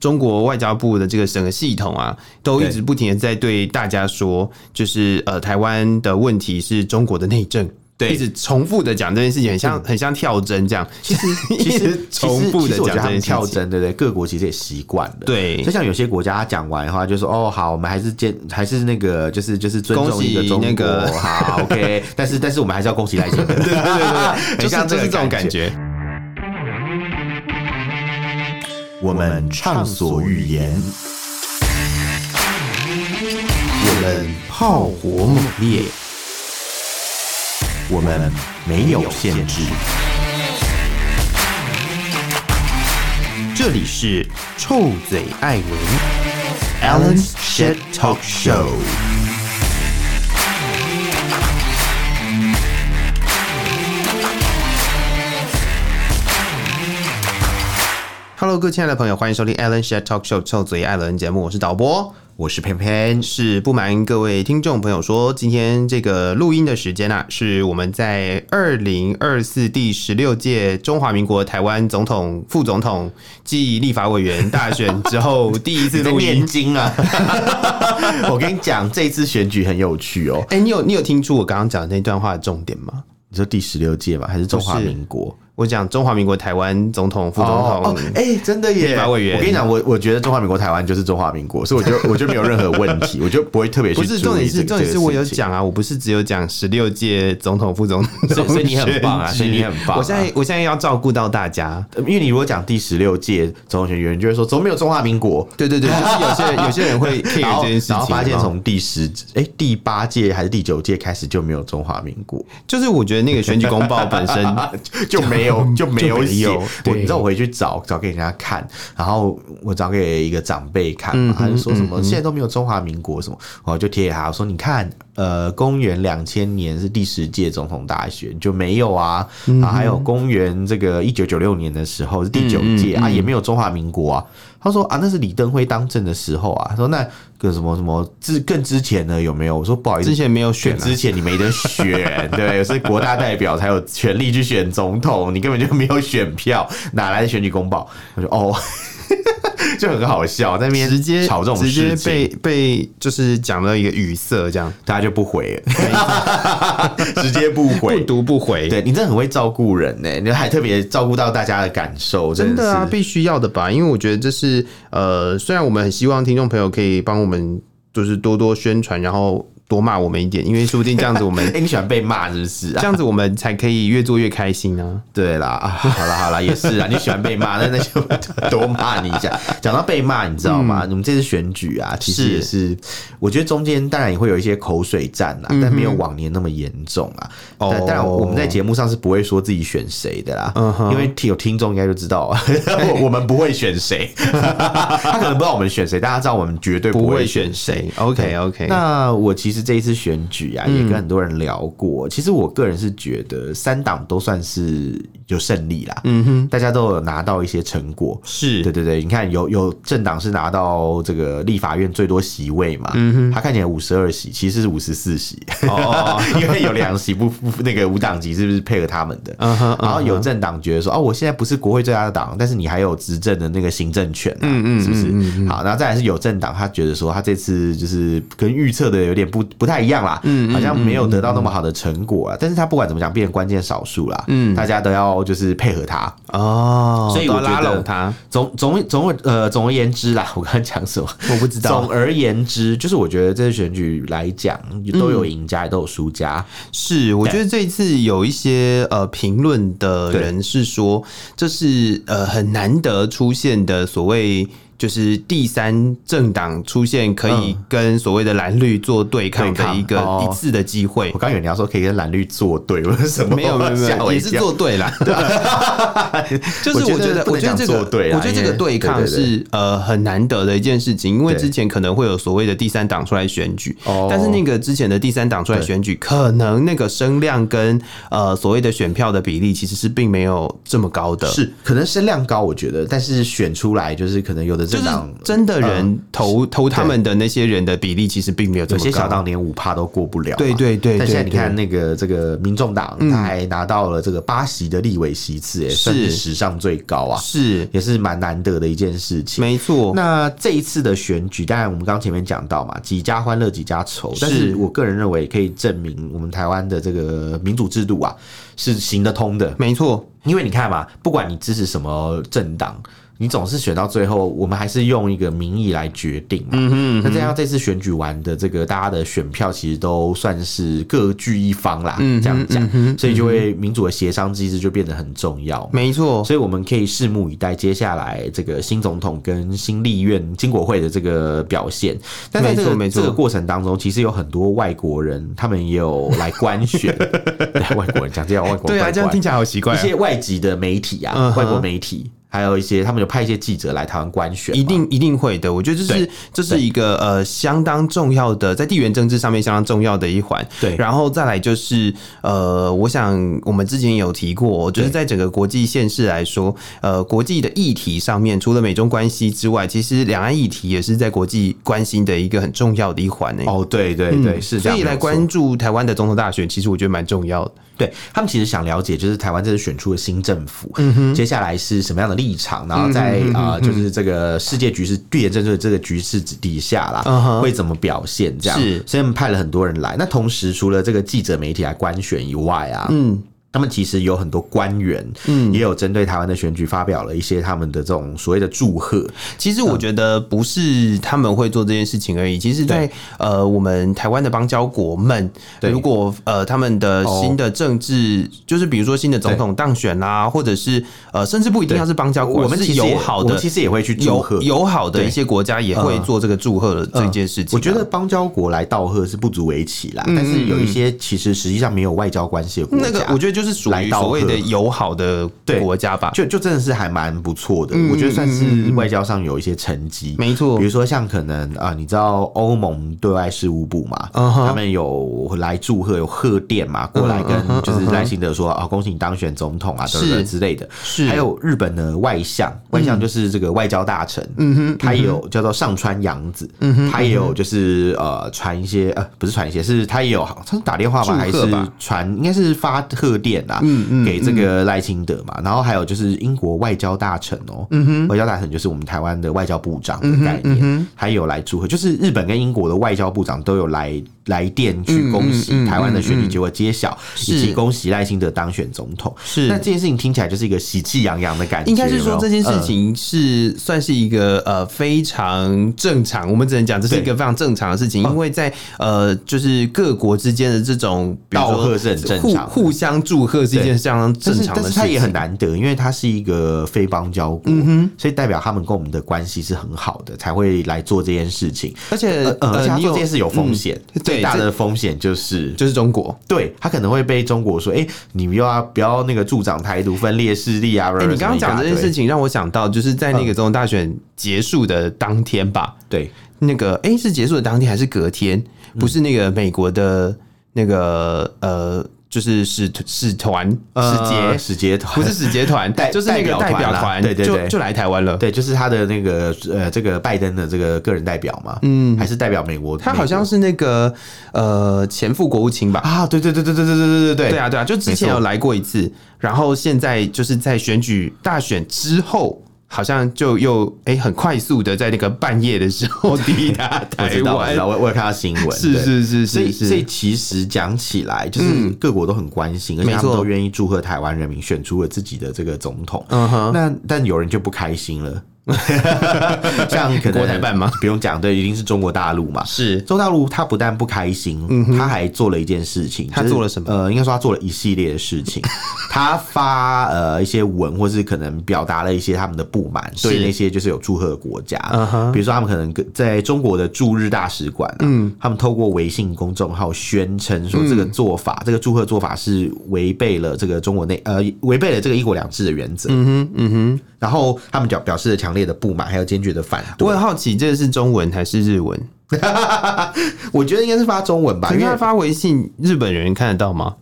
中国外交部的这个整个系统啊，都一直不停的在对大家说，就是呃，台湾的问题是中国的内政。对，一直重复的讲这件事情，很像很像跳针这样。其实 其实重复的讲这件跳针，对不对？各国其实也习惯了。对，就像有些国家他讲完的话，就说哦好，我们还是坚还是那个就是就是尊重一个中国那个好 OK。但是但是我们还是要恭喜赖清德。对对对对，就像就是这种感觉。我们畅所欲言，我们炮火猛烈。我们没有限制。这里是臭嘴艾伦 Alan's Shit Talk Show。Hello，各位亲爱的朋友，欢迎收听 Alan's Shit Talk Show 臭嘴艾伦节目，我是导播。我是佩佩，是不瞒各位听众朋友说，今天这个录音的时间啊，是我们在二零二四第十六届中华民国台湾总统、副总统暨立法委员大选之后第一次录音。念经啊！我跟你讲，这次选举很有趣哦。哎，你有你有听出我刚刚讲的那段话的重点吗？你说第十六届吧？还是中华民国？我讲中华民国台湾总统、副总统，哎、欸，真的耶！立法委员，我跟你讲，我我觉得中华民国台湾就是中华民国，所以我就 我就没有任何问题，我就不会特别去。不是重点是重点是我有讲啊，我不是只有讲十六届总统、副总统，所以你很棒啊，所以你很棒、啊。我现在我现在要照顾到大家，因为你如果讲第十六届总统选举，有人就会说怎么没有中华民国？对对对，就是有些有些人会 care 这件事情，然后发现从第十哎、欸、第八届还是第九届开始就没有中华民国，就是我觉得那个选举公报本身就没有就没有。有，我你知道我回去找找给人家看，然后我找给一个长辈看嘛，他就说什么现在都没有中华民国什么，我就贴给他我说你看，呃，公元两千年是第十届总统大选就没有啊，啊，还有公元这个一九九六年的时候是第九届啊，也没有中华民国啊。他说啊，那是李登辉当政的时候啊。他说那个什么什么之更之前呢有没有？我说不好意思，之前没有选，之前你没得选，对，所以国大代表才有权利去选总统，你根本就没有选票，哪来的选举公报？我说哦。就很好笑，在那边直接吵这种直接被被就是讲了一个语塞，这样大家就不回了，直接不回，不读不回。对，你真的很会照顾人呢，你还特别照顾到大家的感受，真的，真的啊，必须要的吧？因为我觉得这是呃，虽然我们很希望听众朋友可以帮我们，就是多多宣传，然后。多骂我们一点，因为说不定这样子我们 哎、欸，你喜欢被骂是不是、啊？这样子我们才可以越做越开心、啊。对啦，啊、好了好了，也是啊，你喜欢被骂，那那就 多骂你一下。讲到被骂，你知道吗？我、嗯、们这次选举啊，其实也是，是我觉得中间当然也会有一些口水战啊，嗯、但没有往年那么严重啊。哦，但当然我们在节目上是不会说自己选谁的啦，嗯、因为有听众应该就知道啊，我们不会选谁，他可能不知道我们选谁，大家知道我们绝对不会选谁。OK OK，那我其实。这一次选举啊，也跟很多人聊过。嗯、其实我个人是觉得三党都算是有胜利啦。嗯哼，大家都有拿到一些成果。是对对对，你看有有政党是拿到这个立法院最多席位嘛。嗯哼，他看起来五十二席，其实是五十四席。哦，因为有两席不不那个无党籍是不是配合他们的？嗯哼，然后有政党觉得说，哦，我现在不是国会最大的党，但是你还有执政的那个行政权、啊，嗯嗯，是不是？好，然后再来是有政党，他觉得说他这次就是跟预测的有点不。不太一样啦，嗯，好像没有得到那么好的成果啊。但是他不管怎么讲，变成关键少数啦，嗯，大家都要就是配合他哦，所以我拉拢他。总总总呃，总而言之啦，我刚刚讲什么我不知道。总而言之，就是我觉得这次选举来讲，都有赢家，也都有输家。是，我觉得这一次有一些呃评论的人是说，这是呃很难得出现的所谓。就是第三政党出现，可以跟所谓的蓝绿做对抗的一个一次的机会。我刚以为你要说可以跟蓝绿作对，为什么？没有没有没有，也是做对啦。就是我觉得，我觉得这个，我觉得这个对抗是呃很难得的一件事情，因为之前可能会有所谓的第三党出来选举，但是那个之前的第三党出来选举，可能那个声量跟呃所谓的选票的比例其实是并没有这么高的。是可能声量高，我觉得，但是选出来就是可能有的。政党真的人投投他们的那些人的比例其实并没有这么高，有些小党连五趴都过不了。对对对，但现在你看那个这个民众党，他还拿到了这个八席的立委席次，哎，算是史上最高啊，是也是蛮难得的一件事情。没错。那这一次的选举，当然我们刚前面讲到嘛，几家欢乐几家愁，但是我个人认为可以证明我们台湾的这个民主制度啊是行得通的。没错，因为你看嘛，不管你支持什么政党。你总是选到最后，我们还是用一个民意来决定嘛。那这样这次选举完的这个大家的选票，其实都算是各据一方啦。这样讲，嗯，所以就会民主的协商机制就变得很重要。没错，所以我们可以拭目以待，接下来这个新总统跟新立院经国会的这个表现。但在这个这个过程当中，其实有很多外国人，他们也有来观选。外国人讲这样，外国对啊，这样听起来好奇怪。一些外籍的媒体啊，外国媒体。还有一些，他们有派一些记者来台湾观选，一定一定会的。我觉得这是这是一个呃相当重要的，在地缘政治上面相当重要的一环。对，然后再来就是呃，我想我们之前有提过，就是在整个国际现实来说，呃，国际的议题上面，除了美中关系之外，其实两岸议题也是在国际关心的一个很重要的一环呢。哦，对对对，嗯、是这样。所以来关注台湾的总统大选，其实我觉得蛮重要的。对，他们其实想了解，就是台湾这次选出的新政府，嗯哼，接下来是什么样的立场，然后在啊、呃，就是这个世界局势、地缘政治的这个局势底下啦，嗯哼，会怎么表现？这样，是，所以他们派了很多人来。那同时，除了这个记者媒体来观选以外啊，嗯。他们其实有很多官员，嗯，也有针对台湾的选举发表了一些他们的这种所谓的祝贺。其实我觉得不是他们会做这件事情而已。其实，在呃，我们台湾的邦交国们，如果呃他们的新的政治，就是比如说新的总统当选啦，或者是呃，甚至不一定要是邦交国，我们是友好的，其实也会去祝贺。友好的一些国家也会做这个祝贺的这件事情。我觉得邦交国来道贺是不足为奇啦，但是有一些其实实际上没有外交关系的国家，那个我觉得就。就是属于所谓的友好的国家吧，就就真的是还蛮不错的，我觉得算是外交上有一些成绩。没错，比如说像可能啊，你知道欧盟对外事务部嘛，他们有来祝贺，有贺电嘛，过来跟就是赖清德说啊，恭喜你当选总统啊，等等之类的。是，还有日本的外相，外相就是这个外交大臣，嗯哼，他也有叫做上川洋子，嗯哼，他也有就是呃传一些呃不是传一些，是他也有他是打电话吧，还是传应该是发贺电。嗯嗯，给这个赖清德嘛，然后还有就是英国外交大臣哦，外交大臣就是我们台湾的外交部长的概念，还有来祝贺，就是日本跟英国的外交部长都有来来电去恭喜台湾的选举结果揭晓，以及恭喜赖清德当选总统。是，那这件事情听起来就是一个喜气洋洋的感觉。应该是说这件事情是算是一个呃非常正常，我们只能讲这是一个非常正常的事情，因为在呃就是各国之间的这种道贺是很正常，互相祝。贺是一件相当正常的事情，但是它也很难得，因为它是一个非邦交国，所以代表他们跟我们的关系是很好的，才会来做这件事情。而且，呃，而且他做这件事有风险，嗯、最大的风险就是就是中国，对他可能会被中国说：“哎、欸，你又要不要那个助长台独分裂势力啊？”哎、欸，你刚刚讲这件事情让我想到，就是在那个总统大选结束的当天吧？对，那个哎、欸，是结束的当天还是隔天？不是那个美国的那个呃。就是使使团使节使节团不是使节团，就是那个代表团，对对对，就来台湾了。对，就是他的那个呃，这个拜登的这个个人代表嘛，嗯，还是代表美国？他好像是那个呃前副国务卿吧？啊，对对对对对对对对对对，对啊对啊，就之前有来过一次，然后现在就是在选举大选之后。好像就又哎、欸，很快速的在那个半夜的时候抵达台湾。我我有看到新闻，是是是是，所以所以其实讲起来，就是各国都很关心，而且他们都愿意祝贺台湾人民选出了自己的这个总统。嗯哼，那但有人就不开心了。像 可能国台办吗？不用讲，对，一定是中国大陆嘛。是中国大陆，他不但不开心，他还做了一件事情。他做了什么？呃，应该说他做了一系列的事情。他发呃一些文，或是可能表达了一些他们的不满，对那些就是有祝贺的国家。比如说他们可能在中国的驻日大使馆，嗯，他们透过微信公众号宣称说，这个做法，这个祝贺做法是违背了这个中国内呃违背了这个一国两制的原则。嗯哼，嗯哼。然后他们表表示了强烈的不满，还有坚决的反对。我很好奇，这个是中文还是日文？我觉得应该是发中文吧，因为他发微信，日本人看得到吗？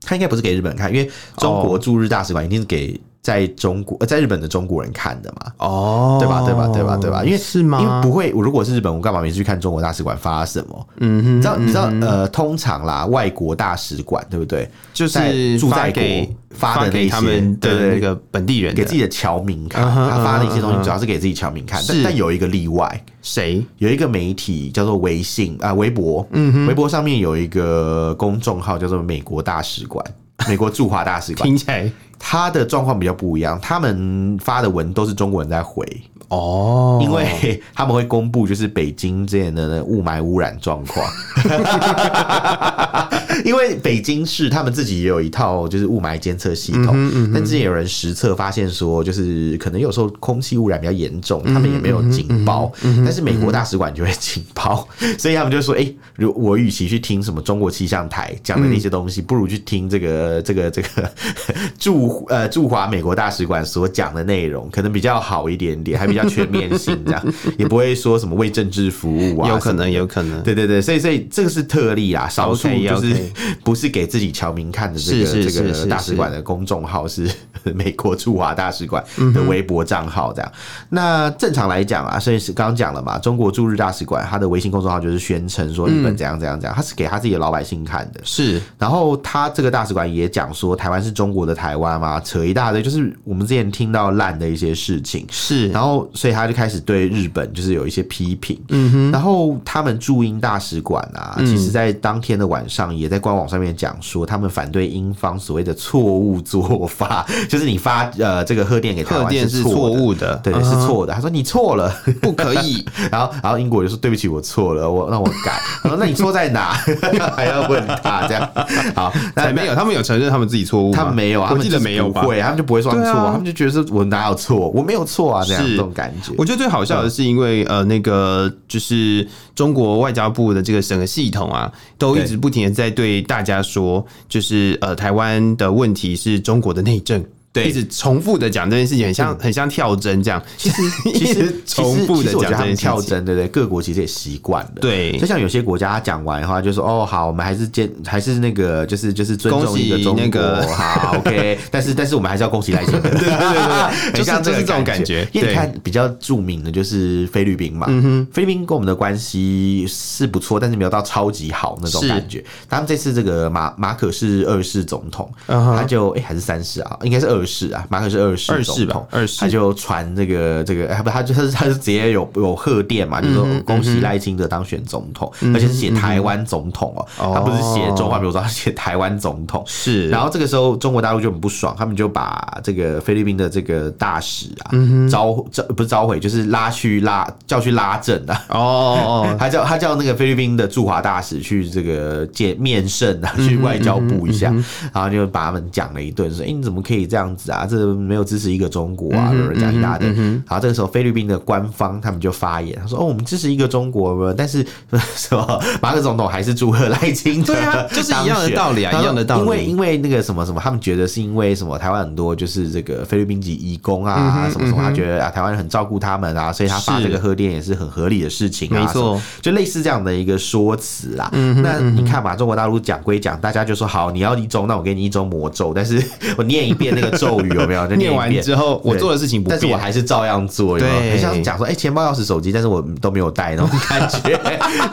他应该不是给日本人看，因为中国驻日大使馆一定是给在中国呃在日本的中国人看的嘛？哦，对吧？对吧？对吧？对吧？因为是吗？因为不会，我如果是日本，我干嘛没事去看中国大使馆发什么？嗯哼，你知道你知道呃，通常啦，外国大使馆对不对？就是住在国发的那些他们的那个本地人给自己的侨民看，他发的一些东西主要是给自己侨民看，但但有一个例外，谁？有一个媒体叫做微信啊，微博，嗯，微博上面有一个公众号叫做美国大使馆。美国驻华大使馆，听起来他的状况比较不一样，他们发的文都是中国人在回。哦，因为 他们会公布就是北京这样的雾霾污染状况，因为北京市他们自己也有一套就是雾霾监测系统，嗯嗯、但之前有人实测发现说，就是可能有时候空气污染比较严重，他们也没有警报，但是美国大使馆就会警报，所以他们就说，哎、欸，如我与其去听什么中国气象台讲的那些东西，不如去听这个这个这个 驻呃驻华美国大使馆所讲的内容，可能比较好一点点，还比。比较全面性，这样也不会说什么为政治服务啊，有可能，有可能，对对对，所以所以这个是特例啊，少数就是 不是给自己侨民看的这个这个大使馆的公众号是 美国驻华大使馆的微博账号这样。那正常来讲啊，所以是刚刚讲了嘛，中国驻日大使馆他的微信公众号就是宣称说日本怎样怎样怎样，他是给他自己的老百姓看的，是。然后他这个大使馆也讲说台湾是中国的台湾嘛，扯一大堆，就是我们之前听到烂的一些事情，是。然后。所以他就开始对日本就是有一些批评，嗯哼，然后他们驻英大使馆啊，其实在当天的晚上也在官网上面讲说，他们反对英方所谓的错误做法，就是你发呃这个贺电给台湾是错误的，对，是错的。他说你错了，不可以。然后然后英国就说对不起，我错了，我让我改。他说那你错在哪？还要问他这样？好，那没有，他们有承认他们自己错误，他们没有啊，我记得没有吧？会，他们就不会说错，他们就觉得是我哪有错，我没有错啊，这样这种感觉。我觉得最好笑的是，因为呃，那个就是中国外交部的这个整个系统啊，都一直不停的在对大家说，就是呃，台湾的问题是中国的内政。对，一直重复的讲这件事情，很像很像跳针这样。其实 其实重复的讲这件跳针，对不对？各国其实也习惯了。对，就像有些国家他讲完的话，就说哦好，我们还是坚还是那个就是就是尊重一个中国，好 OK。但是但是我们还是要恭喜赖清德。对对对对，就像就是这种感觉。因为你看比较著名的就是菲律宾嘛，菲律宾跟我们的关系是不错，但是没有到超级好那种感觉。他们这次这个马马可是二世总统，他就哎还是三世啊，应该是二。是啊，马可是二世二世吧，二世他就传这个这个，不，他就他是他是直接有有贺电嘛，就说恭喜赖清德当选总统，而且是写台湾总统哦，他不是写中华，比如说他写台湾总统是。然后这个时候中国大陆就很不爽，他们就把这个菲律宾的这个大使啊召召不是召回，就是拉去拉叫去拉政啊。哦，他叫他叫那个菲律宾的驻华大使去这个见面圣啊，去外交部一下，然后就把他们讲了一顿，说哎你怎么可以这样？啊，这没有支持一个中国啊，有人讲一大堆。好，这个时候菲律宾的官方他们就发言，他说：“哦，我们支持一个中国，但是 什么马克总统还是祝贺赖清德，就是一样的道理啊，一样的道理。因为因为那个什么什么，他们觉得是因为什么台湾很多就是这个菲律宾籍义工啊，什么什么，他觉得啊台湾人很照顾他们啊，所以他发这个贺电也是很合理的事情啊，没错，就类似这样的一个说辞啦。那你看嘛，中国大陆讲归讲，大家就说好，你要一中，那我给你一中魔咒，但是 我念一遍那个咒。”咒语有没有？就 念完之后，我做的事情不变，但是我还是照样做。对，很像讲说，哎，钱包、钥匙、手机，但是我都没有带那种 感觉，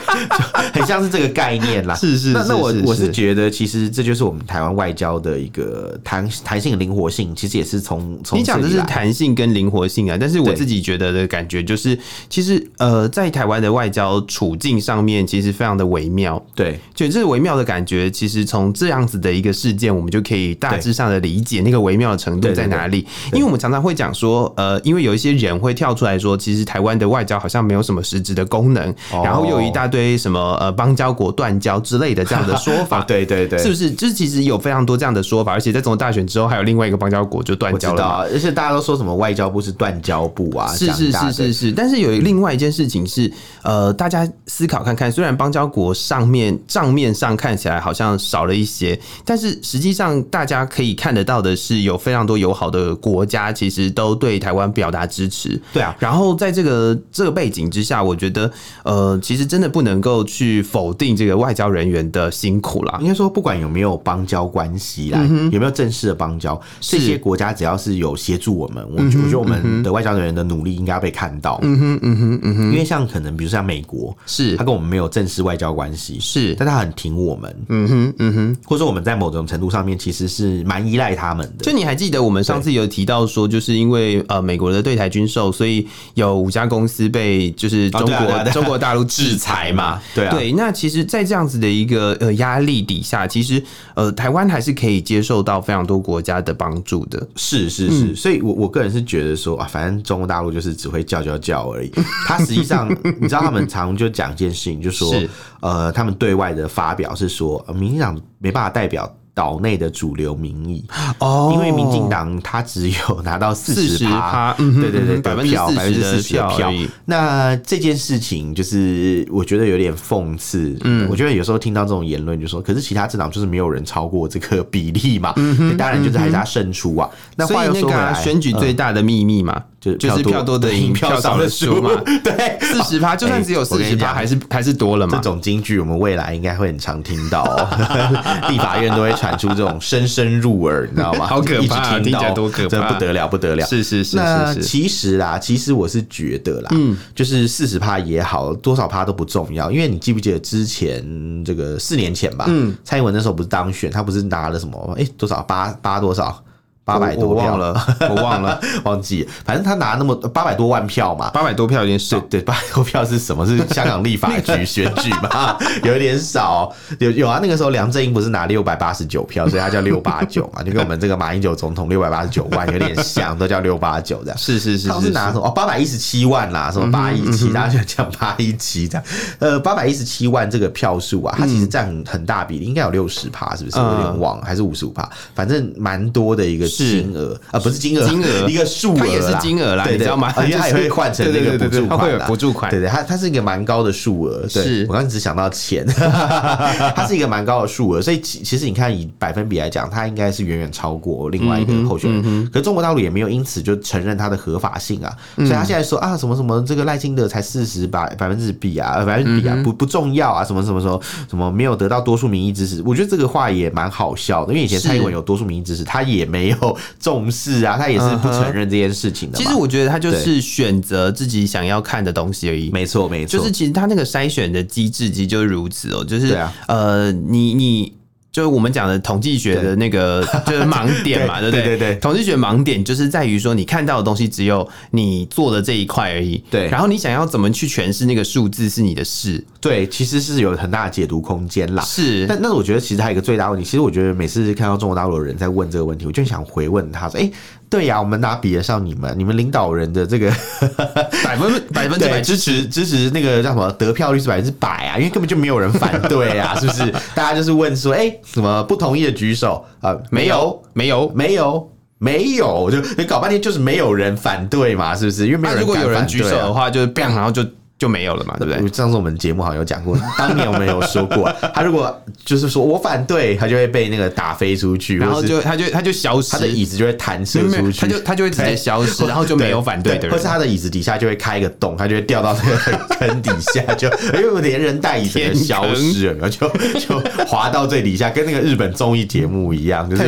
很像是这个概念啦。是是，那那我我是觉得，其实这就是我们台湾外交的一个弹弹性、灵活性，其实也是从从你讲的是弹性跟灵活性啊。但是我自己觉得的感觉就是，其实呃，在台湾的外交处境上面，其实非常的微妙。对，就这微妙的感觉，其实从这样子的一个事件，我们就可以大致上的理解那个微妙的。程度在哪里？因为我们常常会讲说，呃，因为有一些人会跳出来说，其实台湾的外交好像没有什么实质的功能，然后又有一大堆什么呃邦交国断交之类的这样的说法。对对对，是不是？就是其实有非常多这样的说法，而且在总统大选之后，还有另外一个邦交国就断交了。而且大家都说什么外交部是断交部啊？是是是是是。但是有另外一件事情是，呃，大家思考看看，虽然邦交国上面账面上看起来好像少了一些，但是实际上大家可以看得到的是有。非常多友好的国家，其实都对台湾表达支持。对啊，然后在这个这个背景之下，我觉得呃，其实真的不能够去否定这个外交人员的辛苦啦。应该说，不管有没有邦交关系啦，嗯、有没有正式的邦交，这些国家只要是有协助我们，我觉得我们的外交人员的努力应该要被看到。嗯哼，嗯哼，嗯哼。因为像可能比如说像美国，是他跟我们没有正式外交关系，是，但他很挺我们。嗯哼，嗯哼。或者说我们在某种程度上面其实是蛮依赖他们的。就你还记得我们上次有提到说，就是因为呃美国的对台军售，所以有五家公司被就是中国中国大陆制裁嘛？对啊。对，那其实，在这样子的一个呃压力底下，其实呃台湾还是可以接受到非常多国家的帮助的。是是是，所以我我个人是觉得说啊，反正中国大陆就是只会叫叫叫而已。他实际上，你知道他们常就讲一件事情，就说呃，他们对外的发表是说，民进党没办法代表。岛内的主流民意哦，因为民进党他只有拿到四十趴，对对对，百分之四十的票。那这件事情就是我觉得有点讽刺。嗯，我觉得有时候听到这种言论，就说，可是其他政党就是没有人超过这个比例嘛。嗯，当然就是还是他胜出啊。那话又说回来，选举最大的秘密嘛，就就是票多的赢，票少的输嘛。对，四十趴，就算只有四十趴，还是还是多了嘛。这种金句我们未来应该会很常听到，哦立法院都会。传出这种声声入耳，你知道吗？好可怕，听起来多可怕，真的不得了，不得了。是是是。那其实啦，其实我是觉得啦，嗯，就是四十趴也好，多少趴都不重要，因为你记不记得之前这个四年前吧，嗯，蔡英文那时候不是当选，他不是拿了什么？哎，多少八八多少？八百多票了，我忘了，忘记。反正他拿那么八百多万票嘛，八百多票有点少。对，八百多票是什么？是香港立法局选举嘛？有点少。有有啊，那个时候梁振英不是拿六百八十九票，所以他叫六八九嘛，就跟我们这个马英九总统六百八十九万有点像，都叫六八九这样。是是是，他是拿什么？哦，八百一十七万啦，什么八一七，大家就讲八一七这样。呃，八百一十七万这个票数啊，它其实占很很大比例，应该有六十趴，是不是？我有点忘了，还是五十五趴？反正蛮多的一个。金额啊，不是金额，金额。一个数额，它也是金额啦，你知道吗？因为它也会换成那个补助款，会有补助款，对对，它它是一个蛮高的数额。是，我刚只想到钱，它是一个蛮高的数额，所以其其实你看以百分比来讲，它应该是远远超过另外一个候选人。可是中国大陆也没有因此就承认它的合法性啊，所以他现在说啊什么什么这个赖清德才四十百百分之比啊，百分之比啊不不重要啊，什么什么什么什么没有得到多数民意支持，我觉得这个话也蛮好笑的，因为以前蔡英文有多数民意支持，他也没有。重视啊，他也是不承认这件事情的。其实我觉得他就是选择自己想要看的东西而已。没错，没错，就是其实他那个筛选的机制其实就是如此哦，就是呃，你你。就是我们讲的统计学的那个 就是盲点嘛，对不对？对对对，统计学盲点就是在于说，你看到的东西只有你做的这一块而已。对，然后你想要怎么去诠释那个数字是你的事。对，其实是有很大的解读空间啦。是，但那我觉得其实还有一个最大问题。其实我觉得每次看到中国大陆的人在问这个问题，我就想回问他说：“哎。”对呀，我们哪比得上你们？你们领导人的这个 百分百分之百支持支持那个叫什么得票率是百分之百啊？因为根本就没有人反对啊，是不是？大家就是问说，哎，什么不同意的举手啊？没有，没有，没有，没有，就你搞半天就是没有人反对嘛，是不是？因为没有人，如果有人举手的话，就是 bang，然后就。就没有了嘛，对不对？上次我们节目好像有讲过，当年我们有说过，他如果就是说我反对，他就会被那个打飞出去，然后就他就他就消失，他的椅子就会弹射出去，他就他就会直接消失，然后就没有反对的人，或是他的椅子底下就会开一个洞，他就会掉到那个坑底下，就因为连人带椅子的消失了，然后就 就滑到最底下，跟那个日本综艺节目一样，就是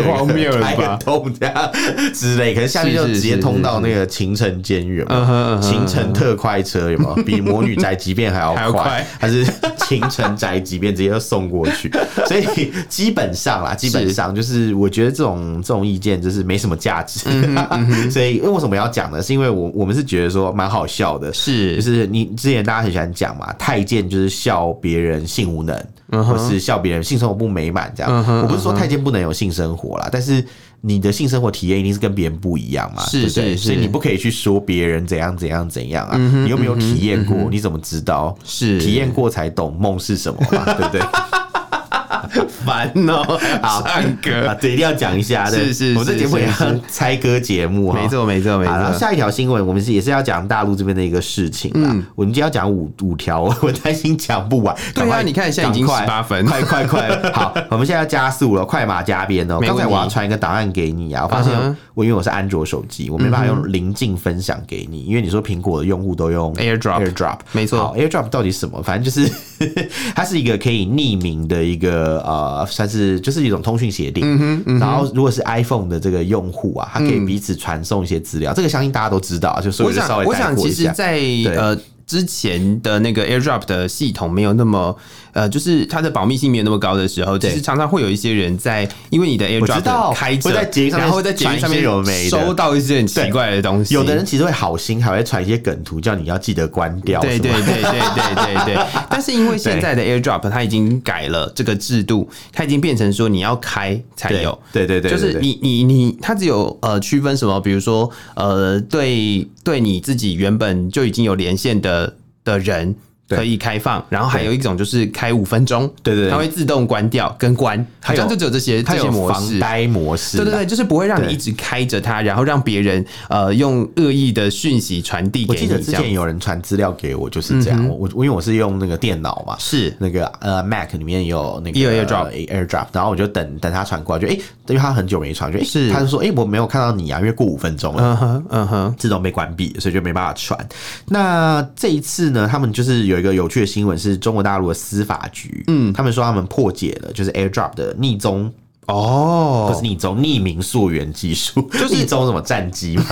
开个洞这样之类，可能下面就直接通到那个秦城监狱嘛，秦城特快车有没有？比魔女宅急便还要 快，还，是勤诚宅急便直接就送过去？所以基本上啦，基本上就是我觉得这种这种意见就是没什么价值。所以为什么要讲呢？是因为我我们是觉得说蛮好笑的，是就是你之前大家很喜欢讲嘛，太监就是笑别人性无能，或是笑别人性生活不美满这样。我不是说太监不能有性生活啦，但是。你的性生活体验一定是跟别人不一样嘛？是对不对？所以你不可以去说别人怎样怎样怎样啊！你有没有体验过？你怎么知道？是体验过才懂梦是什么嘛？对不对？烦哦，好唱歌啊，对，一定要讲一下，对，是是，我们这节目也要猜歌节目，没错没错没错。下一条新闻，我们是也是要讲大陆这边的一个事情啊。我们今天要讲五五条，我担心讲不完。对啊，你看现在已经十八分，快快快！好，我们现在要加速了，快马加鞭哦。刚才我要传一个档案给你啊，我发现我因为我是安卓手机，我没办法用临近分享给你，因为你说苹果的用户都用 AirDrop，AirDrop，没错，AirDrop 到底什么？反正就是 它是一个可以匿名的一个呃，算是就是一种通讯协定。然后如果是 iPhone 的这个用户啊，他可以彼此传送一些资料，这个相信大家都知道，就所以就稍微我想其实，在呃。之前的那个 AirDrop 的系统没有那么呃，就是它的保密性没有那么高的时候，其实常常会有一些人在因为你的 AirDrop 开着，然后在节目上面收到一些很奇怪的东西。有的人其实会好心，还会传一些梗图，叫你要记得关掉。对对对对对对对。但是因为现在的 AirDrop 它已经改了这个制度，它已经变成说你要开才有。对对对，就是你你你，它只有呃区分什么，比如说呃对对你自己原本就已经有连线的。的人。可以开放，然后还有一种就是开五分钟，对对，它会自动关掉跟关，好像就只有这些这些模式，防呆模式，对对对，就是不会让你一直开着它，然后让别人呃用恶意的讯息传递给你。我记得之前有人传资料给我，就是这样。我我因为我是用那个电脑嘛，是。那个呃 Mac 里面有那个 AirDrop AirDrop，然后我就等等他传过来，就哎，因为他很久没传，就哎，他就说哎我没有看到你啊，因为过五分钟了，嗯哼嗯哼，自动被关闭，所以就没办法传。那这一次呢，他们就是有一个有趣的新闻。是中国大陆的司法局，嗯，他们说他们破解了，就是 AirDrop 的逆踪。哦，不是你走，匿名溯源技术，就是匿踪什么战机嘛？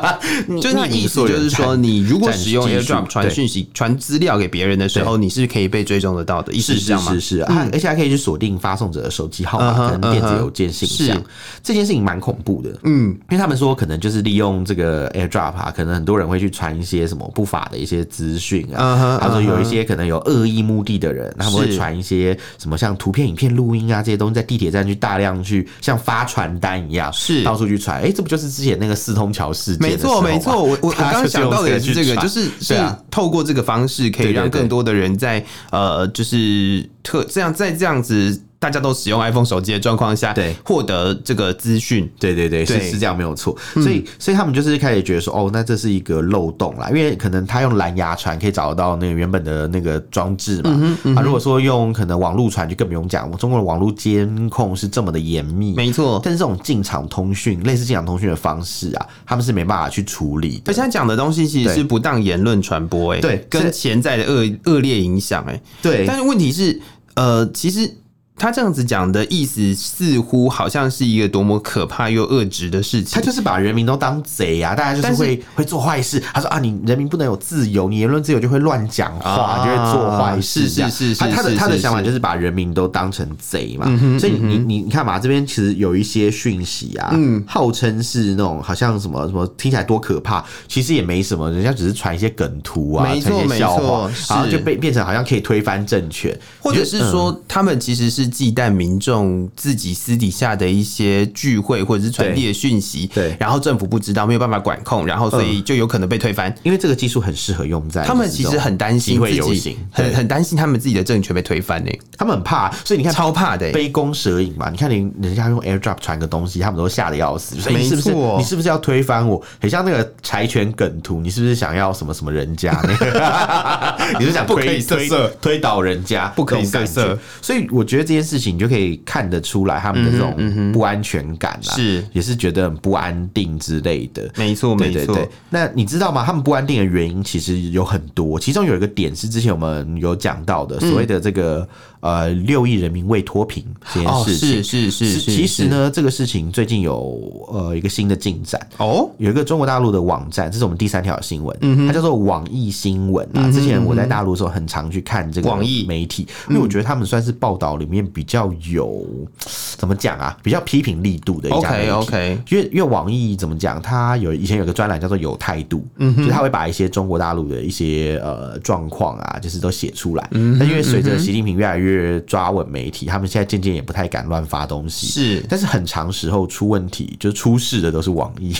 就是那意思，就是说，你如果使用 AirDrop 传讯息、传资料给别人的时候，你是可以被追踪得到的。意思是这样吗？是是是，而且还可以去锁定发送者的手机号码跟电子邮件信箱。这件事情蛮恐怖的，嗯，因为他们说可能就是利用这个 AirDrop 啊，可能很多人会去传一些什么不法的一些资讯啊。他说有一些可能有恶意目的的人，他们会传一些什么像图片、影片、录音啊这些东西，在地铁站去大。这样去像发传单一样，是到处去传。哎，这不就是之前那个四通桥事件？没错，没错。我我 我刚刚想到的也是这个，就是是透过这个方式，可以让更多的人在呃，就是特这样在这样子。大家都使用 iPhone 手机的状况下，对，获得这个资讯，对对对，是是这样没有错。所以所以他们就是开始觉得说，哦，那这是一个漏洞啦，因为可能他用蓝牙传可以找得到那个原本的那个装置嘛。啊，如果说用可能网络传就更不用讲，中国的网络监控是这么的严密，没错。但是这种进场通讯，类似进场通讯的方式啊，他们是没办法去处理的。而且他讲的东西其实是不当言论传播，哎，对，跟潜在的恶恶劣影响，哎，对。但是问题是，呃，其实。他这样子讲的意思，似乎好像是一个多么可怕又恶质的事情。他就是把人民都当贼啊！大家就是会是会做坏事。他说啊，你人民不能有自由，你言论自由就会乱讲话，啊、就会做坏事。是是是，是，他他的他的想法就是把人民都当成贼嘛。嗯、所以你你你看嘛，这边其实有一些讯息啊，嗯，号称是那种好像什么什么听起来多可怕，其实也没什么，人家只是传一些梗图啊，传一些笑话，然后就被变成好像可以推翻政权，或者是说、嗯、他们其实是。忌惮民众自己私底下的一些聚会或者是传递的讯息，对，然后政府不知道，没有办法管控，然后所以就有可能被推翻。因为这个技术很适合用在他们其实很担心自己，很很担心他们自己的政权被推翻呢。他们很怕，所以你看超怕的，杯弓蛇影嘛。你看，你人家用 AirDrop 传个东西，他们都吓得要死。你是不是你是不是要推翻我？很像那个柴犬梗图，你是不是想要什么什么人家？你是想推推推倒人家？不可以色色。所以我觉得这件事情你就可以。看得出来他们的这种不安全感啊，是也是觉得很不安定之类的。没错，没错。那你知道吗？他们不安定的原因其实有很多，其中有一个点是之前我们有讲到的，所谓的这个。呃，六亿人民未脱贫这件事是是是。其实呢，这个事情最近有呃一个新的进展哦，有一个中国大陆的网站，这是我们第三条新闻，嗯它叫做网易新闻啊。之前我在大陆的时候，很常去看这个网易媒体，因为我觉得他们算是报道里面比较有怎么讲啊，比较批评力度的一家媒体。OK，因为因为网易怎么讲，它有以前有个专栏叫做有态度，嗯，就他会把一些中国大陆的一些呃状况啊，就是都写出来。嗯，但因为随着习近平越来越越抓稳媒体，他们现在渐渐也不太敢乱发东西。是，但是很长时候出问题，就是出事的都是网易，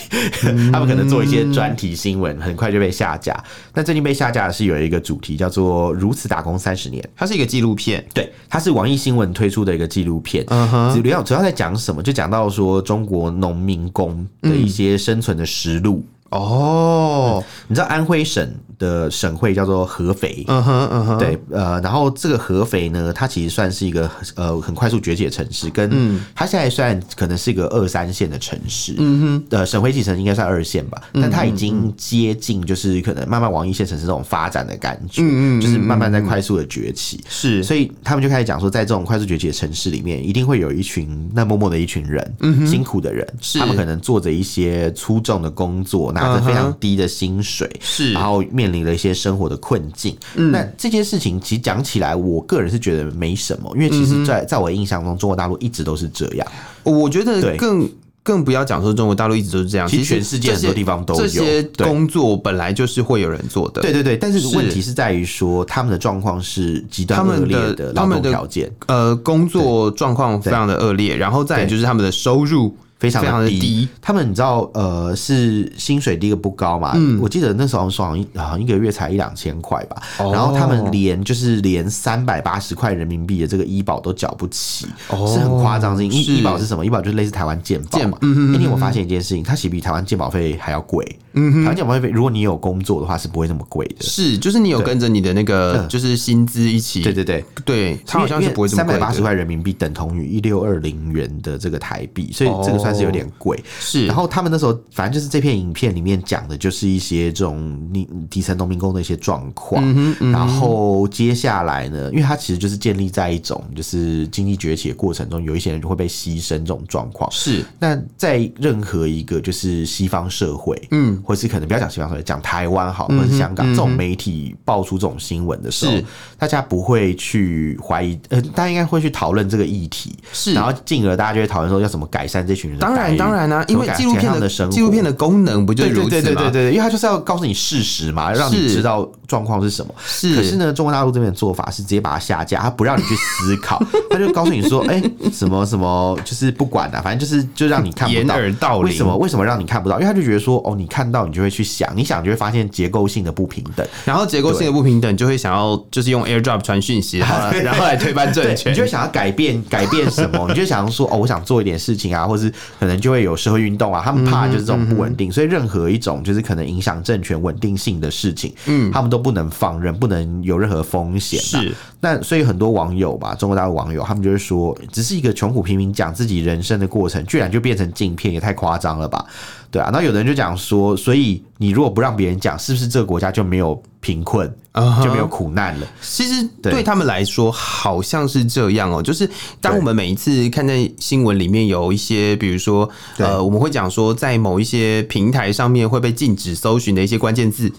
嗯、他们可能做一些专题新闻，很快就被下架。但最近被下架的是有一个主题叫做《如此打工三十年》，它是一个纪录片，对，它是网易新闻推出的一个纪录片，主要主要在讲什么？就讲到说中国农民工的一些生存的实录。哦、嗯，你知道安徽省的省会叫做合肥，嗯哼嗯哼，对，呃，然后这个合肥呢，它其实算是一个呃很快速崛起的城市，跟它现在算可能是一个二三线的城市，嗯哼，呃，省会级城市应该算二线吧，但它已经接近就是可能慢慢往一线城市这种发展的感觉，嗯嗯，就是慢慢在快速的崛起，是，所以他们就开始讲说，在这种快速崛起的城市里面，一定会有一群那默默的一群人，辛苦的人，是，他们可能做着一些粗重的工作。拿着非常低的薪水，是，然后面临了一些生活的困境。嗯，那这件事情其实讲起来，我个人是觉得没什么，因为其实，在在我印象中，中国大陆一直都是这样。我觉得更更不要讲说中国大陆一直都是这样，其实全世界很多地方都有。这些工作，本来就是会有人做的。对对对，但是问题是在于说，他们的状况是极端恶劣的他们的条件，呃，工作状况非常的恶劣，然后再就是他们的收入。非常的低，他们你知道，呃，是薪水第一个不高嘛？嗯，我记得那时候说好像好像一个月才一两千块吧。然后他们连就是连三百八十块人民币的这个医保都缴不起，是很夸张的。医医保是什么？医保就是类似台湾健保嘛。嗯嗯。那天我发现一件事情，它其实比台湾健保费还要贵。嗯，台湾健保费，如果你有工作的话，是不会那么贵的。是，就是你有跟着你的那个就是薪资一起。对对对对，它好像是不会这么贵。三百八十块人民币等同于一六二零元的这个台币，所以这个算。还是有点贵，是。然后他们那时候，反正就是这片影片里面讲的，就是一些这种你底层农民工的一些状况。嗯嗯、然后接下来呢，因为它其实就是建立在一种就是经济崛起的过程中，有一些人就会被牺牲这种状况。是。那在任何一个就是西方社会，嗯，或是可能不要讲西方社会，讲台湾好，或者是香港、嗯、这种媒体爆出这种新闻的时候，大家不会去怀疑，呃，大家应该会去讨论这个议题。是。然后进而大家就会讨论说要怎么改善这群人。当然，当然啊，因为纪录片的纪录片的功能不就是如此吗？对对对对对，因为它就是要告诉你事实嘛，让你知道状况是什么。是，可是呢，中国大陆这边的做法是直接把它下架，他不让你去思考，他就告诉你说，哎，什么什么，就是不管了，反正就是就让你看不到。掩耳盗铃。为什么？为什么让你看不到？因为他就觉得说，哦，你看到你就会去想，你想就会发现结构性的不平等，然后结构性的不平等就会想要就是用 AirDrop 传讯息，然后 然后来推翻政权，你就会想要改变改变什么？你就想要说，哦，我想做一点事情啊，或是可能就会有社会运动啊，他们怕就是这种不稳定，所以任何一种就是可能影响政权稳定性的事情，嗯，他们都不能放任，不能有任何风险。是，那所以很多网友吧，中国大陆网友，他们就是说，只是一个穷苦平民讲自己人生的过程，居然就变成镜片，也太夸张了吧？对啊，那有的人就讲说，所以你如果不让别人讲，是不是这个国家就没有贫困，uh huh. 就没有苦难了？其实对他们来说，好像是这样哦。就是当我们每一次看在新闻里面有一些，比如说呃，我们会讲说，在某一些平台上面会被禁止搜寻的一些关键字，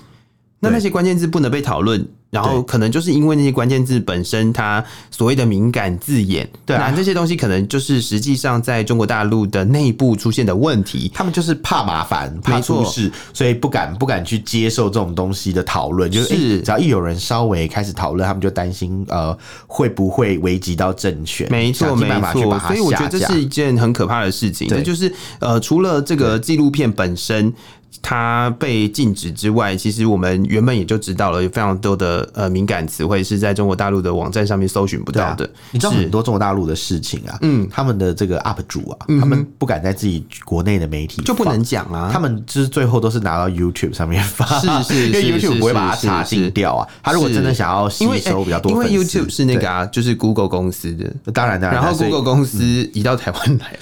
那那些关键字不能被讨论。然后可能就是因为那些关键字本身，它所谓的敏感字眼，对啊，这些东西可能就是实际上在中国大陆的内部出现的问题。他们就是怕麻烦，怕出事，所以不敢不敢去接受这种东西的讨论。就是只要一有人稍微开始讨论，他们就担心呃会不会危及到政权。没错，没错。所以我觉得这是一件很可怕的事情。这就是呃，除了这个纪录片本身。它被禁止之外，其实我们原本也就知道了，有非常多的呃敏感词汇是在中国大陆的网站上面搜寻不到的。你知道很多中国大陆的事情啊，嗯，他们的这个 UP 主啊，他们不敢在自己国内的媒体就不能讲啊，他们就是最后都是拿到 YouTube 上面发，是是，是因为 YouTube 不会把它查禁掉啊。他如果真的想要吸收比较多，因为 YouTube 是那个啊，就是 Google 公司的，当然当然，然后 Google 公司移到台湾来了。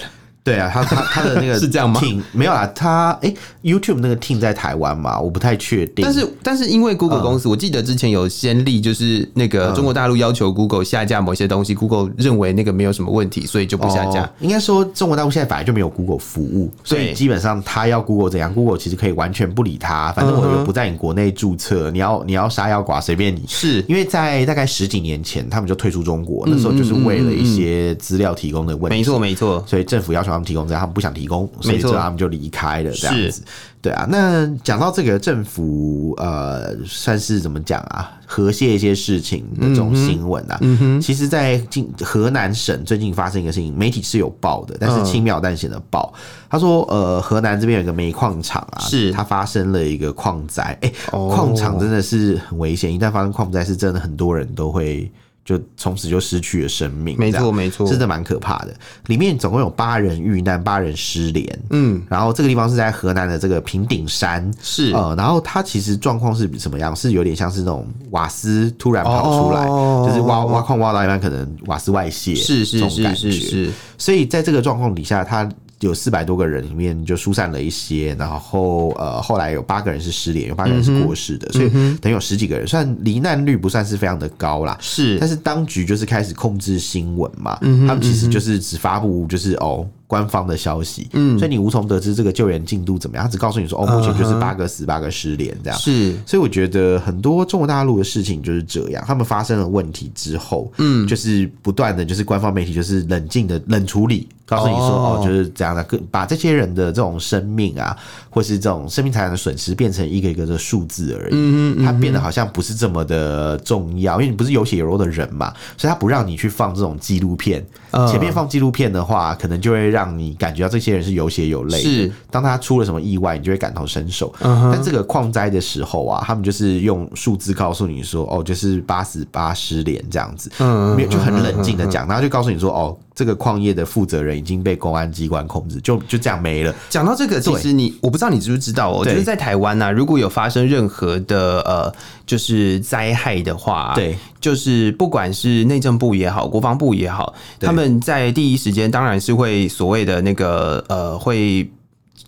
对啊，他他他的那个 是这样吗？没有啦，他哎，YouTube 那个 team 在台湾嘛，我不太确定。但是但是因为 Google 公司，我记得之前有先例，就是那个中国大陆要求 Google 下架某些东西，Google 认为那个没有什么问题，所以就不下架。应该说中国大陆现在本来就没有 Google 服务，所以基本上他要 Google 怎样，Google 其实可以完全不理他，反正我又不在你国内注册，你要你要杀要剐随便你。是因为在大概十几年前，他们就退出中国，那时候就是为了一些资料提供的问题。没错没错，所以政府要求他们提供这样，他们不想。提供，所以他们就离开了，这样子，对啊。那讲到这个政府，呃，算是怎么讲啊？和谐一些事情的这种新闻啊，嗯哼，其实，在近河南省最近发生一个事情，媒体是有报的，但是轻描淡写的报。他说，呃，河南这边有个煤矿厂啊，是它发生了一个矿灾，哎，矿场真的是很危险，一旦发生矿灾，是真的很多人都会。就从此就失去了生命。没错，没错，真的蛮可怕的。里面总共有八人遇难，八人失联。嗯，然后这个地方是在河南的这个平顶山，是呃，然后它其实状况是什么样？是有点像是那种瓦斯突然跑出来，哦、就是挖挖矿挖到一半，可能瓦斯外泄，是是是是是。所以在这个状况底下，它。有四百多个人里面就疏散了一些，然后呃后来有八个人是失联，有八个人是过世的，嗯、所以等于有十几个人，虽然罹难率不算是非常的高啦，是，但是当局就是开始控制新闻嘛，嗯、他们其实就是只发布就是哦。官方的消息，嗯，所以你无从得知这个救援进度怎么样，他只告诉你说，哦，目前就是八个死，八个失联这样。是，所以我觉得很多中国大陆的事情就是这样，他们发生了问题之后，嗯，就是不断的就是官方媒体就是冷静的冷处理，告诉你说，哦，就是这样的，把这些人的这种生命啊，或是这种生命财产的损失变成一个一个的数字而已，嗯嗯，它变得好像不是这么的重要，因为你不是有血有肉的人嘛，所以他不让你去放这种纪录片，前面放纪录片的话，可能就会让让你感觉到这些人是有血有泪。是，当他出了什么意外，你就会感同身受。但这个矿灾的时候啊，他们就是用数字告诉你说，哦，就是八十八失联这样子，没有就很冷静的讲，然后就告诉你说，哦。这个矿业的负责人已经被公安机关控制，就就这样没了。讲到这个，其实你我不知道你知不知道哦，就是在台湾呐，如果有发生任何的呃，就是灾害的话，对，就是不管是内政部也好，国防部也好，他们在第一时间当然是会所谓的那个呃，会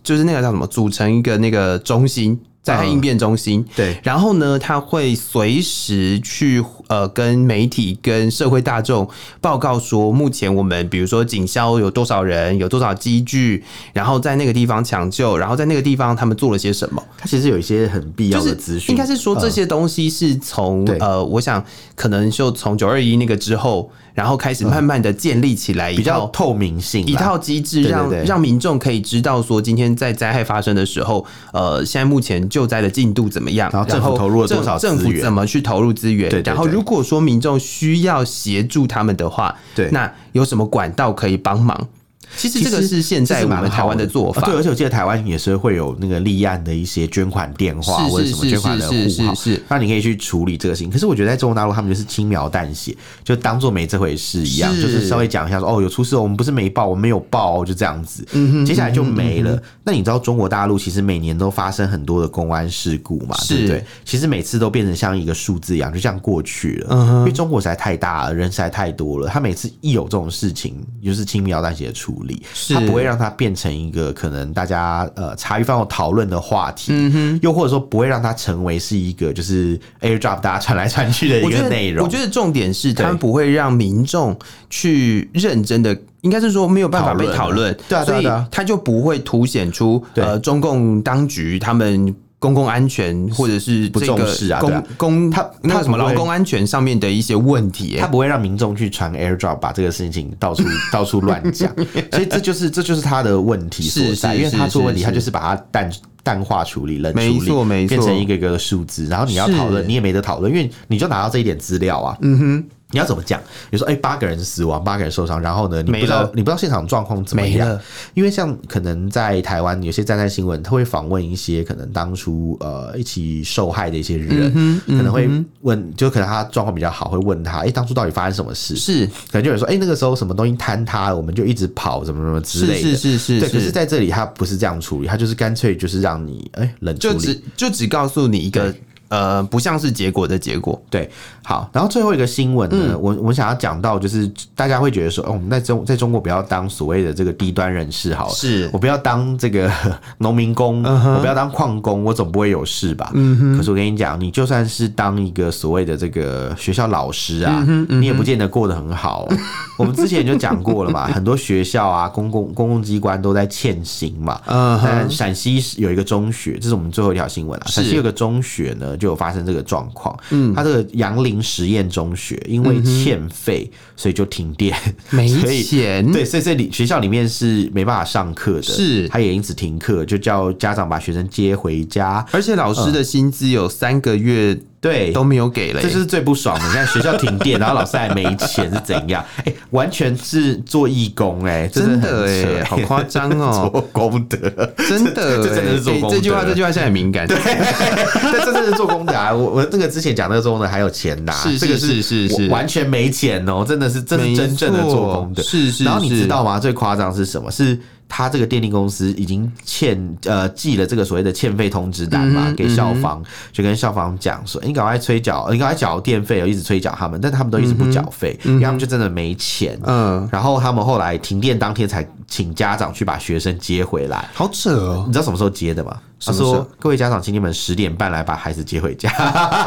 就是那个叫什么，组成一个那个中心。灾害应变中心，嗯、对，然后呢，他会随时去呃跟媒体、跟社会大众报告说，目前我们比如说警消有多少人，有多少机具，然后在那个地方抢救，然后在那个地方他们做了些什么。他其实有一些很必要的资讯，应该是说这些东西是从、嗯、呃，我想可能就从九二一那个之后。然后开始慢慢的建立起来一套、嗯、比较透明性一套机制让，让让民众可以知道说，今天在灾害发生的时候，呃，现在目前救灾的进度怎么样？然后政府投入了多少资源？政府怎么去投入资源？然后如果说民众需要协助他们的话，对，那有什么管道可以帮忙？其实这个是现在我们台湾的做法，对，而且我记得台湾也是会有那个立案的一些捐款电话或者什么捐款的户号，是，那你可以去处理这个事情。可是我觉得在中国大陆，他们就是轻描淡写，就当做没这回事一样，就是稍微讲一下说哦，有出事，我们不是没报，我们没有报，就这样子，嗯接下来就没了。那你知道中国大陆其实每年都发生很多的公安事故嘛？对不对？其实每次都变成像一个数字一样，就这样过去了。嗯因为中国实在太大了，人实在太多了，他每次一有这种事情，就是轻描淡写的处理。他不会让它变成一个可能大家呃茶余饭后讨论的话题，嗯哼，又或者说不会让它成为是一个就是 AirDrop 大家传来传去的一个内容。我觉得重点是他们不会让民众去认真的，应该是说没有办法被讨论，对啊，所以，他就不会凸显出呃中共当局他们。公共安全或者是不重视啊，公公他那个什么劳工安全上面的一些问题，他不会让民众去传 AirDrop 把这个事情到处 到处乱讲，所以这就是这就是他的问题所在，因为他出问题，他就是把它淡淡化处理、冷处理，没错没错，变成一个一个数字，然后你要讨论，你也没得讨论，因为你就拿到这一点资料啊，嗯哼。你要怎么讲？比如说，哎，八个人死亡，八个人受伤，然后呢，你不知道，你不知道现场状况怎么样？因为像可能在台湾有些站在新闻，他会访问一些可能当初呃一起受害的一些人，可能会问，就可能他状况比较好，会问他，哎，当初到底发生什么事？是，可能就有人说，哎，那个时候什么东西坍塌了，我们就一直跑，什么什么之类的。是是是，对。可是在这里，他不是这样处理，他就是干脆就是让你哎冷处理，就只就只告诉你一个。呃，不像是结果的结果。对，好，然后最后一个新闻呢，嗯、我我想要讲到，就是大家会觉得说，哦，我们在中在中国不要当所谓的这个低端人士，好了，是我不要当这个 农民工，嗯、我不要当矿工，我总不会有事吧？嗯哼。可是我跟你讲，你就算是当一个所谓的这个学校老师啊，嗯嗯你也不见得过得很好。我们之前就讲过了嘛，很多学校啊，公共公共机关都在欠薪嘛。嗯陕西有一个中学，这是我们最后一条新闻啊。陕西有个中学呢。就有发生这个状况，嗯，他这个杨林实验中学因为欠费，所以就停电，没钱，对，所以这里学校里面是没办法上课的，是，他也因此停课，就叫家长把学生接回家，而且老师的薪资有三个月对，都没有给了，这就是最不爽的。你看学校停电，然后老师还没钱是怎样？哎、欸，完全是做义工、欸，哎，真的哎、欸，好夸张哦，做功德，真的，这真的是做功德。这句话，这句话现在很敏感，对，这真的是做功德啊！我我那个之前讲那个做功德还有钱拿，是是是是是，完全没钱哦，真的是真的真正的做功德，是是，是。然后你知道吗？最夸张是什么？是。他这个电力公司已经欠呃寄了这个所谓的欠费通知单嘛，给校方，就跟校方讲说，你赶快催缴，你赶快缴电费，一直催缴他们，但他们都一直不缴费，因为他们就真的没钱。嗯，然后他们后来停电当天才请家长去把学生接回来，好扯哦！你知道什么时候接的吗？他说：“各位家长，请你们十点半来把孩子接回家，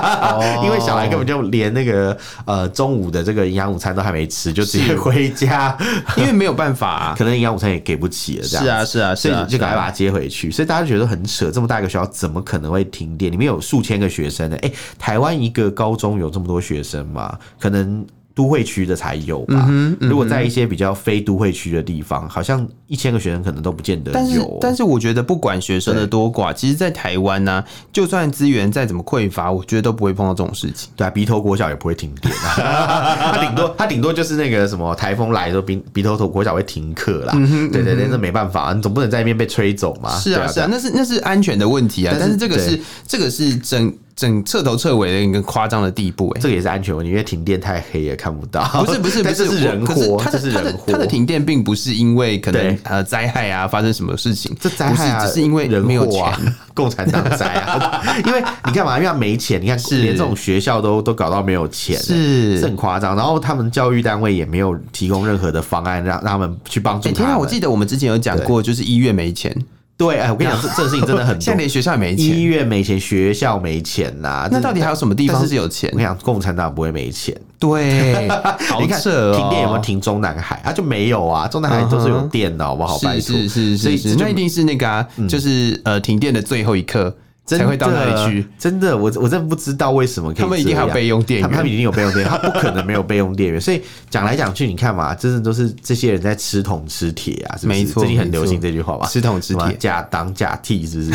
因为小孩根本就连那个呃中午的这个营养午餐都还没吃，就直接回家，因为没有办法，可能营养午餐也给不起了。这样是啊，是啊，所以就赶快把他接回去。所以大家觉得很扯，这么大一个学校怎么可能会停电？里面有数千个学生呢。哎，台湾一个高中有这么多学生吗？可能。”都会区的才有吧？嗯嗯、如果在一些比较非都会区的地方，好像一千个学生可能都不见得有。但是，但是我觉得不管学生的多寡，其实，在台湾呢、啊，就算资源再怎么匮乏，我觉得都不会碰到这种事情。对啊，鼻头国小也不会停电啊，他顶多他顶多就是那个什么台风来的时候，鼻鼻头头国小会停课啦。嗯、对对对，那没办法，你总不能在那边被吹走嘛。是啊，是啊，那是那是安全的问题啊。但是，但是这个是这个是整。整彻头彻尾的一个夸张的地步，哎，这个也是安全问题，因为停电太黑也看不到。不是不是不是，是人祸，它的它的它的停电并不是因为可能呃灾害啊发生什么事情，这灾害啊只是因为人没有钱，共产党灾啊。因为你干嘛？因为他没钱，你看连这种学校都都搞到没有钱，是是很夸张。然后他们教育单位也没有提供任何的方案让让他们去帮助他们。天啊，我记得我们之前有讲过，就是医院没钱。对，哎，我跟你讲，这这个事情真的很多，现在连学校也没钱，医院没钱，学校没钱呐。那到底还有什么地方是有钱？我跟你讲，共产党不会没钱。对，你看停电有没有停中南海啊？就没有啊，中南海都是有电的，好不好？拜托，是是是是，那一定是那个，就是呃，停电的最后一刻。才会到那里去，真的，我我真的不知道为什么。他们一定还有备用电源，他们一定有备用电源，他不可能没有备用电源。所以讲来讲去，你看嘛，真的都是这些人在吃铜吃铁啊，是不是？没错，最近很流行这句话吧？吃铜吃铁，假当假替，是不是？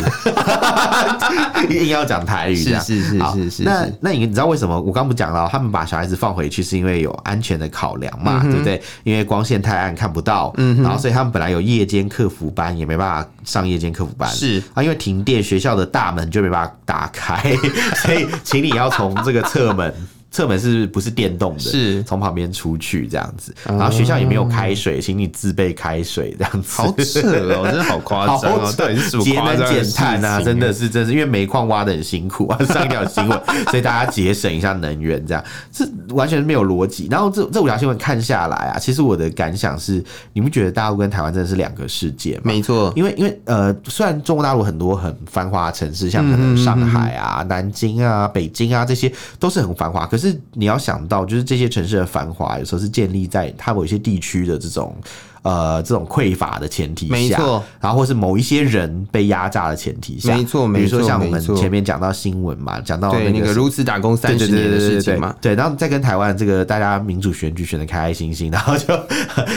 一定要讲台语，是是是是是。那那你你知道为什么？我刚不讲了，他们把小孩子放回去是因为有安全的考量嘛，对不对？因为光线太暗看不到，嗯，然后所以他们本来有夜间客服班，也没办法上夜间客服班，是啊，因为停电，学校的大门就没办法打。打开，所以请你要从这个侧门。侧门是不是电动的？是从旁边出去这样子，然后学校也没有开水，请你自备开水这样子。好扯哦，真的好夸张 节能减碳啊，真的是真是，因为煤矿挖的很辛苦啊，上一条新闻，所以大家节省一下能源，这样这完全是没有逻辑。然后这这五条新闻看下来啊，其实我的感想是，你们觉得大陆跟台湾真的是两个世界吗？没错，因为因为呃，虽然中国大陆很多很繁华的城市，像可能上海啊、南京啊、北京啊，这些都是很繁华，可是。你要想到，就是这些城市的繁华，有时候是建立在它某一些地区的这种。呃，这种匮乏的前提下，没错，然后或是某一些人被压榨的前提下，没错，没错，比如说像我们前面讲到新闻嘛，讲到那个如此打工三十年的事情嘛，对，然后再跟台湾这个大家民主选举选的开开心心，然后就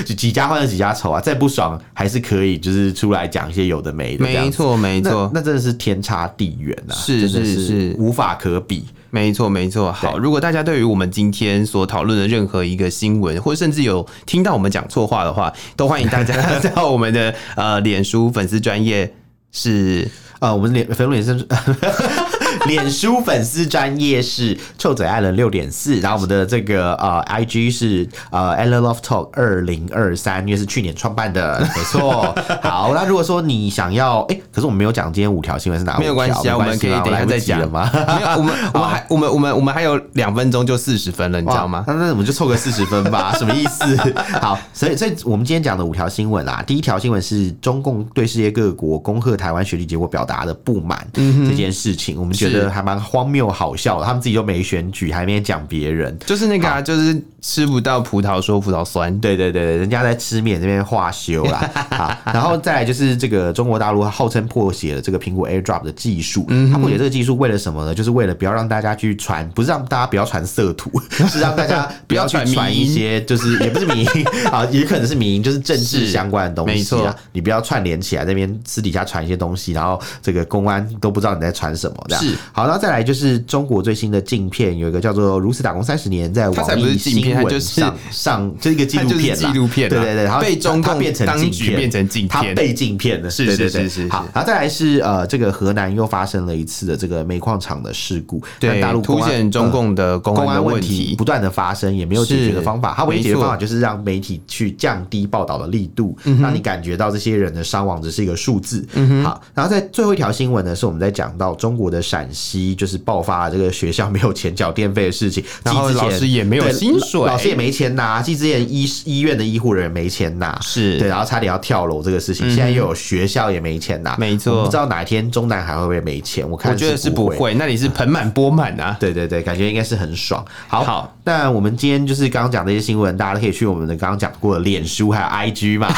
就几家欢乐几家愁啊，再不爽还是可以就是出来讲一些有的没的，没错，没错，那真的是天差地远啊，是是是，无法可比。没错，没错。好，如果大家对于我们今天所讨论的任何一个新闻，或甚至有听到我们讲错话的话，都欢迎大家到我们的呃脸书粉丝专业是呃我们脸粉丝脸书。脸书粉丝专业是臭嘴艾伦六点四，然后我们的这个呃 IG 是呃 Allen Love Talk 二零二三，因为是去年创办的，没错。好，那如果说你想要，哎、欸，可是我们没有讲今天五条新闻是哪五条？没有关系啊，我们可以等一下再讲吗？没有，我们 我们还我们我们我们还有两分钟就四十分了，你知道吗？那那我们就凑个四十分吧，什么意思？好，所以所以我们今天讲的五条新闻啊，第一条新闻是中共对世界各国恭贺台湾选举结果表达的不满这件事情，我们觉得。还蛮荒谬好笑的，他们自己都没选举，还没讲别人，就是那个啊，就是吃不到葡萄说葡萄酸，对对对，人家在吃面这边话休啦。啊，然后再来就是这个中国大陆号称破解了这个苹果 AirDrop 的技术，它破解这个技术为了什么呢？就是为了不要让大家去传，不是让大家不要传色图，是让大家 不要去传一些，就是也不是迷啊，也可能是迷，就是政治相关的东西啊，你不要串联起来，那边私底下传一些东西，然后这个公安都不知道你在传什么，这样是。好，然后再来就是中国最新的镜片，有一个叫做《如此打工三十年》在网易新闻上上，这个纪录片，纪录片，对对对，然后被中共变成当局变成镜片，它被镜片了，是是是是。好，然后再来是呃，这个河南又发生了一次的这个煤矿厂的事故，对，大陆凸显中共的公安问题不断的发生，也没有解决的方法。它唯一解决方法就是让媒体去降低报道的力度，让你感觉到这些人的伤亡只是一个数字。好，然后在最后一条新闻呢，是我们在讲到中国的陕西就是爆发了这个学校没有钱缴电费的事情，然后老师也没有薪水，老师也没钱拿，继之前医医院的医护人员没钱拿，是对，然后差点要跳楼这个事情，现在又有学校也没钱拿，没错，不知道哪一天中南海会不会没钱？我看我觉得是不会，那里是盆满钵满啊，对对对，感觉应该是很爽。好，好，那我们今天就是刚刚讲这些新闻，大家都可以去我们的刚刚讲过的脸书还有 IG 嘛。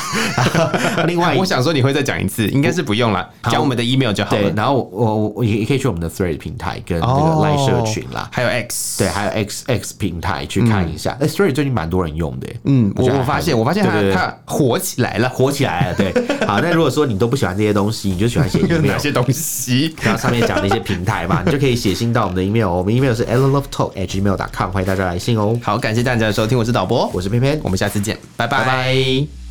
另外，我想说你会再讲一次，应该是不用了，讲我们的 email 就好了。对，然后我我也也可以去我们的 Thread 平台跟这个赖社群啦，还有 X，对，还有 X X 平台去看一下。哎，Thread 最近蛮多人用的，嗯，我我发现我发现它它火起来了，火起来了。对，好，那如果说你都不喜欢这些东西，你就喜欢写 email，哪些东西？然后上面讲的一些平台嘛，你就可以写信到我们的 email，我们 email 是 allenlovetalk@gmail.com，欢迎大家来信哦。好，感谢大家的收听，我是导播，我是偏偏，我们下次见，拜拜。拜拜。